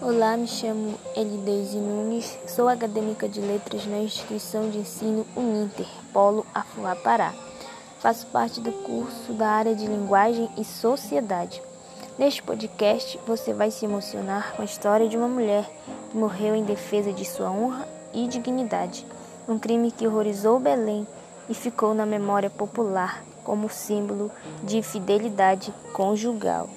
Olá, me chamo Elideise Nunes, sou acadêmica de letras na instituição de ensino Uninter, Polo Afuá Pará. Faço parte do curso da área de linguagem e sociedade. Neste podcast, você vai se emocionar com a história de uma mulher que morreu em defesa de sua honra e dignidade, um crime que horrorizou Belém e ficou na memória popular como símbolo de fidelidade conjugal.